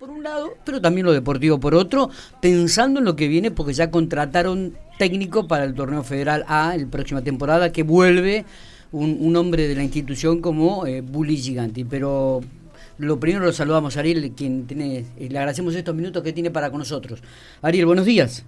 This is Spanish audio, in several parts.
por un lado, pero también lo deportivo por otro, pensando en lo que viene porque ya contrataron técnico para el torneo federal A la próxima temporada que vuelve un, hombre de la institución como eh, Bully Giganti. Pero lo primero lo saludamos a Ariel, quien tiene, eh, le agradecemos estos minutos que tiene para con nosotros. Ariel, buenos días.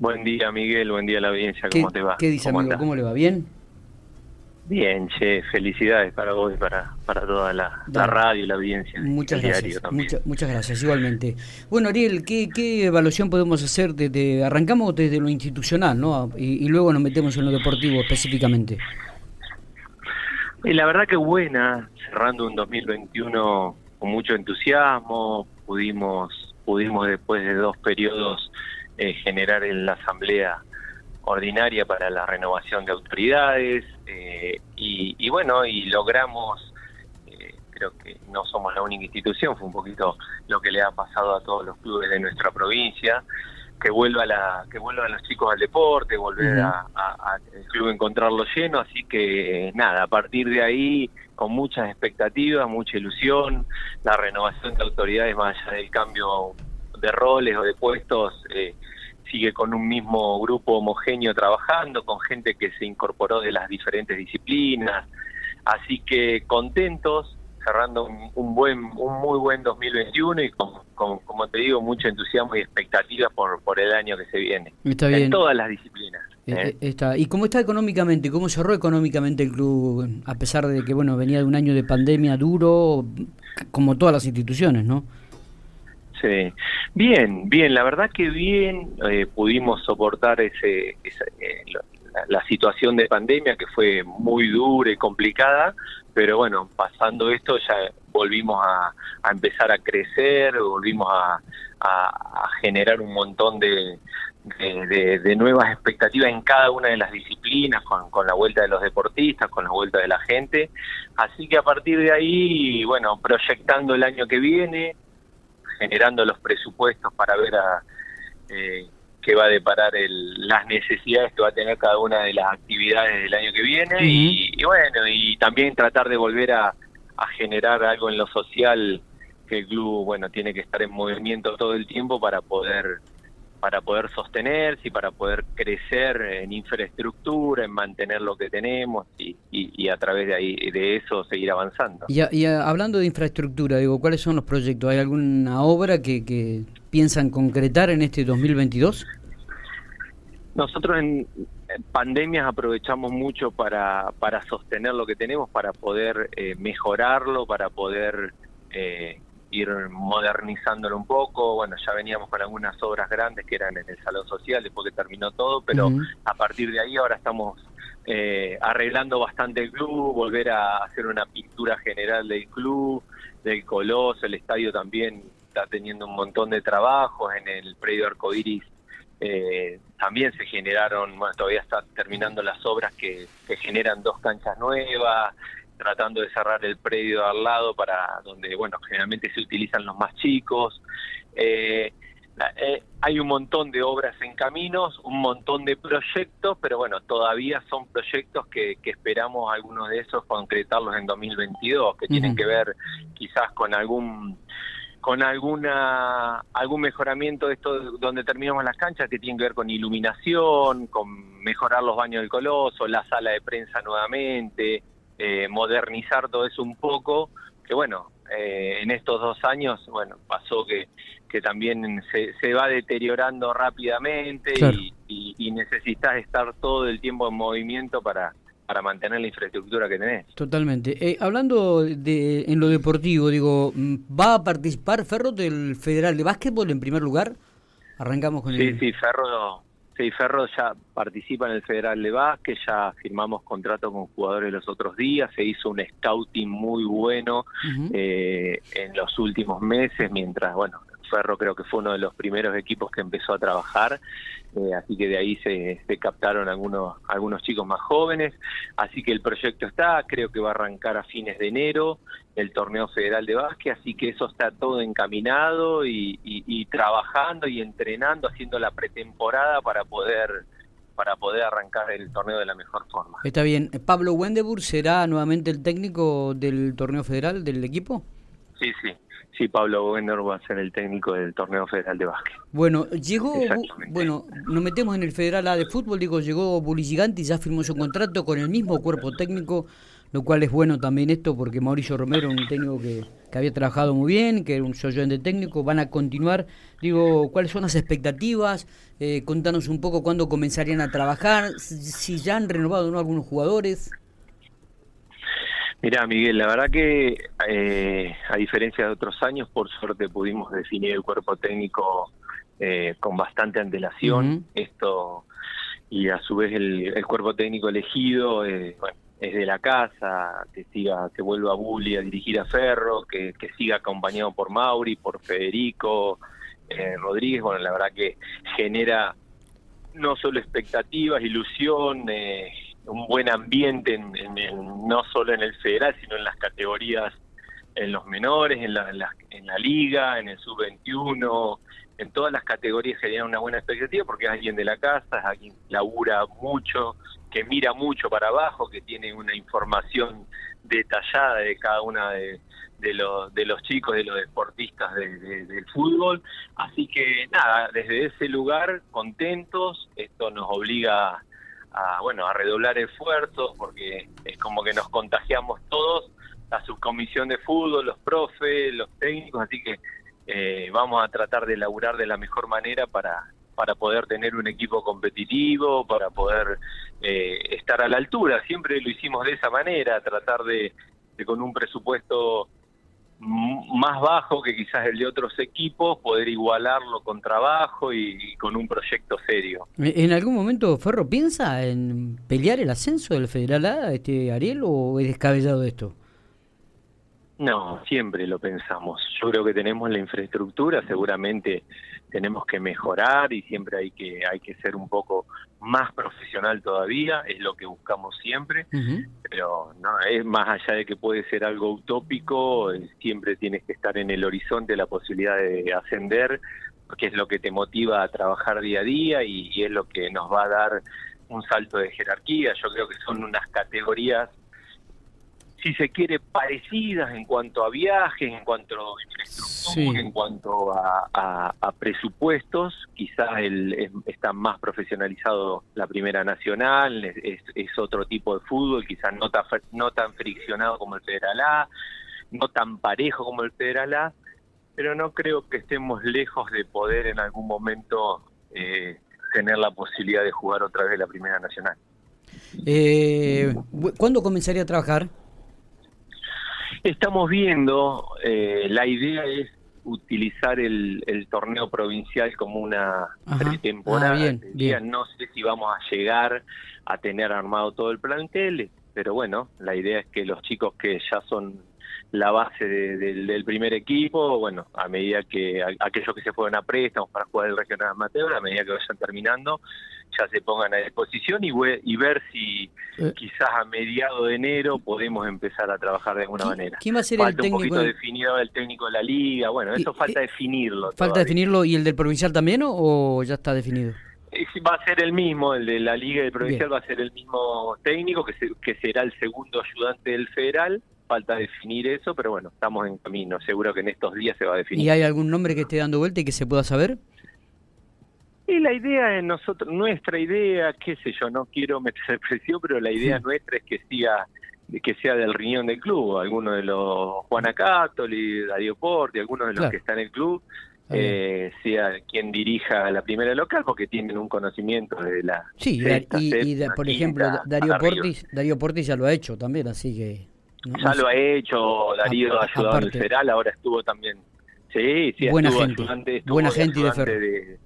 Buen día, Miguel, buen día a la audiencia, ¿cómo te va? ¿Qué dice, amigo? ¿Cómo le va? ¿Bien? Bien, che, felicidades para vos y para, para toda la, radio y la audiencia. Muchas gracias. muchas gracias, igualmente. Bueno, Ariel, ¿qué, ¿qué evaluación podemos hacer? Desde, arrancamos desde lo institucional, ¿no? Y, luego nos metemos en lo deportivo específicamente. Y la verdad que buena, cerrando un 2021 con mucho entusiasmo, pudimos, pudimos después de dos periodos eh, generar en la asamblea ordinaria para la renovación de autoridades eh, y, bueno, y logramos, eh, creo que no somos la única institución, fue un poquito lo que le ha pasado a todos los clubes de nuestra provincia, que vuelva la que vuelvan los chicos al deporte, volver a, el club encontrarlo lleno, así que nada, a partir de ahí con muchas expectativas, mucha ilusión, la renovación de autoridades más allá del cambio de roles o de puestos eh, sigue con un mismo grupo homogéneo trabajando, con gente que se incorporó de las diferentes disciplinas, así que contentos, cerrando un, buen, un muy buen 2021 y con, como te digo, mucho entusiasmo y expectativas por, por el año que se viene. Está bien. En todas las disciplinas. Eh, ¿eh? Eh, está. ¿Y cómo está económicamente? ¿Cómo cerró económicamente el club? A pesar de que bueno venía de un año de pandemia duro, como todas las instituciones, ¿no? Sí, bien, bien, la verdad que bien eh, pudimos soportar ese, eh, la, situación de pandemia que fue muy dura y complicada, pero bueno, pasando esto ya volvimos a, empezar a crecer, volvimos a, generar un montón de, de, nuevas expectativas en cada una de las disciplinas, con la vuelta de los deportistas, con la vuelta de la gente. Así que a partir de ahí, bueno, proyectando el año que viene, generando los presupuestos para ver a eh, qué va a deparar el, las necesidades que va a tener cada una de las actividades del año que viene. Y, bueno, y también tratar de volver a, a generar algo en lo social que el club, bueno, tiene que estar en movimiento todo el tiempo para poder para poder sostenerse y para poder crecer en infraestructura, en mantener lo que tenemos y, y, a través de ahí de eso seguir avanzando. Y, hablando de infraestructura, digo, ¿cuáles son los proyectos? ¿Hay alguna obra que, que piensan concretar en este 2022? Nosotros en pandemias aprovechamos mucho para, para sostener lo que tenemos, para poder eh, mejorarlo, para poder eh, ir modernizándolo un poco. Bueno, ya veníamos con algunas obras grandes que eran en el salón social después que terminó todo, pero a partir de ahí ahora estamos eh, arreglando bastante el club, volver a hacer una pintura general del club, del Coloso, el estadio también está teniendo un montón de trabajos en el predio Arcoiris. Eh, también se generaron, bueno, todavía está terminando las obras que, que generan dos canchas nuevas, tratando de cerrar el predio al lado para donde, bueno, generalmente se utilizan los más chicos. Eh, eh, hay un montón de obras en caminos, un montón de proyectos, pero bueno, todavía son proyectos que, esperamos algunos de esos concretarlos en 2022, que tienen que ver quizás con algún con alguna algún mejoramiento de esto donde terminamos las canchas que tienen que ver con iluminación, con mejorar los baños del coloso, la sala de prensa nuevamente, eh, modernizar todo eso un poco, que bueno, eh, en estos dos años, bueno, pasó que, que también se, se va deteriorando rápidamente y, y, necesitas estar todo el tiempo en movimiento para, para mantener la infraestructura que tenés. Totalmente. Eh, hablando de en lo deportivo, digo, ¿va a participar Ferro del Federal de Básquetbol en primer lugar? Arrancamos con sí, Sí, Ferro Sí, Ferro ya participa en el Federal de Básquet, ya firmamos contrato con jugadores los otros días, se hizo un scouting muy bueno eh, en los últimos meses, mientras, bueno, Ferro creo que fue uno de los primeros equipos que empezó a trabajar, eh, así que de ahí se, captaron algunos, algunos chicos más jóvenes, así que el proyecto está, creo que va a arrancar a fines de enero el torneo federal de básquet, así que eso está todo encaminado y, trabajando y entrenando, haciendo la pretemporada para poder para poder arrancar el torneo de la mejor forma. Está bien. ¿Pablo Wendebur será nuevamente el técnico del torneo federal del equipo? Sí, sí, sí, Pablo Wender va a ser el técnico del torneo federal de básquet. Bueno, llegó, bueno, nos metemos en el Federal A de fútbol, digo, llegó Bully Gigante y ya firmó su contrato con el mismo cuerpo técnico, lo cual es bueno también esto porque Mauricio Romero, un técnico que, que había trabajado muy bien, que era un soy de técnico, van a continuar. Digo, ¿cuáles son las expectativas? Eh, contanos un poco cuándo comenzarían a trabajar, si ya han renovado ¿no? algunos jugadores. Mira, Miguel, la verdad que eh, a diferencia de otros años, por suerte pudimos definir el cuerpo técnico eh, con bastante antelación. Esto y a su vez el, cuerpo técnico elegido eh, es de la casa, que siga, que vuelva a Bulli a dirigir a Ferro, que, que siga acompañado por Mauri, por Federico Rodríguez. Bueno, la verdad que genera no solo expectativas, ilusión. Eh, un buen ambiente en, no solo en el federal, sino en las categorías, en los menores, en la, en la, liga, en el sub-21, en todas las categorías genera una buena expectativa porque es alguien de la casa, es alguien que labura mucho, que mira mucho para abajo, que tiene una información detallada de cada una de, los, de chicos, de los deportistas del fútbol. Así que nada, desde ese lugar, contentos, esto nos obliga a, bueno, a redoblar esfuerzos porque es como que nos contagiamos todos, la subcomisión de fútbol, los profes, los técnicos, así que eh, vamos a tratar de laburar de la mejor manera para, para poder tener un equipo competitivo, para poder eh, estar a la altura. Siempre lo hicimos de esa manera, tratar de, de con un presupuesto más bajo que quizás el de otros equipos, poder igualarlo con trabajo y, con un proyecto serio. ¿En algún momento Ferro piensa en pelear el ascenso del Federal A, este Ariel, o es descabellado esto? No, siempre lo pensamos. Yo creo que tenemos la infraestructura, seguramente tenemos que mejorar y siempre hay que hay que ser un poco más profesional todavía, es lo que buscamos siempre, pero no es más allá de que puede ser algo utópico, eh, siempre tienes que estar en el horizonte la posibilidad de ascender, porque es lo que te motiva a trabajar día a día y es lo que nos va a dar un salto de jerarquía. Yo creo que son unas categorías si se quiere, parecidas en cuanto a viajes, en cuanto a infraestructura, en cuanto a, presupuestos. Quizás el, está más profesionalizado la Primera Nacional, es, otro tipo de fútbol, quizás no tan, no tan friccionado como el Federal A, no tan parejo como el Federal A, pero no creo que estemos lejos de poder en algún momento eh, tener la posibilidad de jugar otra vez la Primera Nacional. Eh, ¿Cuándo comenzaría a trabajar? Estamos viendo, eh, la idea es utilizar el, torneo provincial como una pretemporada. Ah, no sé si vamos a llegar a tener armado todo el plantel, pero bueno, la idea es que los chicos que ya son la base del primer equipo, bueno, a medida que aquellos que se fueron a préstamos para jugar el regional amateur, a medida que vayan terminando, ya se pongan a disposición y, y ver si eh. quizás a mediado de enero podemos empezar a trajar de alguna manera. ¿Quién va a ser falta el técnico? un poquito definido el técnico de la liga, bueno, eso falta definirlo. ¿Falta definirlo y el del provincial también o, ya está definido? Va a ser el mismo, el de la liga y el provincial va a ser el mismo técnico, que, que será el segundo ayudante del federal falta definir eso, pero bueno, estamos en camino. Seguro que en estos días se va a definir. ¿Y hay algún nombre que esté dando vuelta y que se pueda saber? Y la idea de nosotros, nuestra idea, qué sé yo, no quiero meter presión, pero la idea nuestra es que siga que sea del riñón del club, alguno de los Juana Catoli, Darío Porti, algunos de los que están en el club, eh, sea quien dirija la primera local porque tienen un conocimiento de la sí y, por ejemplo Darío Portis Darío Portis ya lo ha hecho también así que ya lo ha hecho, Darío ha ayudado en el federal, ahora estuvo también. Sí, sí, buena gente, buena gente de,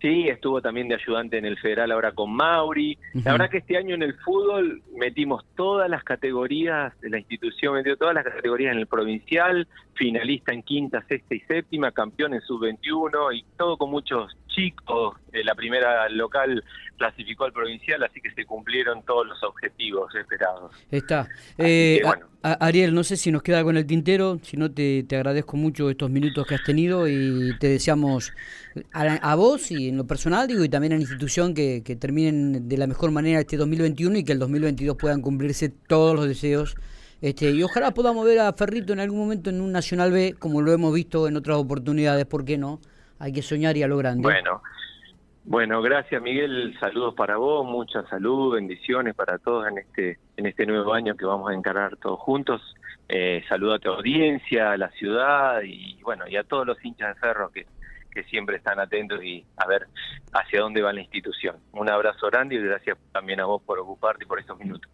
Sí, estuvo también de ayudante en el federal ahora con Mauri. La verdad que este año en el fútbol metimos todas las categorías de la institución, metió todas las categorías en el provincial, finalista en quinta, sexta y séptima, campeón en sub-21 y todo con muchos chicos. la primera local clasificó al provincial, así que se cumplieron todos los objetivos esperados. Está. Eh, Ariel, no sé si nos queda algo en el tintero, si no te, agradezco mucho estos minutos que has tenido y te deseamos a, vos y en lo personal, digo, y también a la institución que, terminen de la mejor manera este 2021 y que el 2022 puedan cumplirse todos los deseos Este, y ojalá podamos ver a Ferrito en algún momento en un Nacional B, como lo hemos visto en otras oportunidades, ¿por qué no? Hay que soñar y a lo grande. Bueno, bueno, gracias Miguel, saludos para vos, mucha salud, bendiciones para todos en este en este nuevo año que vamos a encarar todos juntos. Eh, saludo a tu audiencia, a la ciudad y bueno, y a todos los hinchas de Ferro que, que siempre están atentos y a ver hacia dónde va la institución. Un abrazo grande y gracias también a vos por ocuparte y por estos minutos.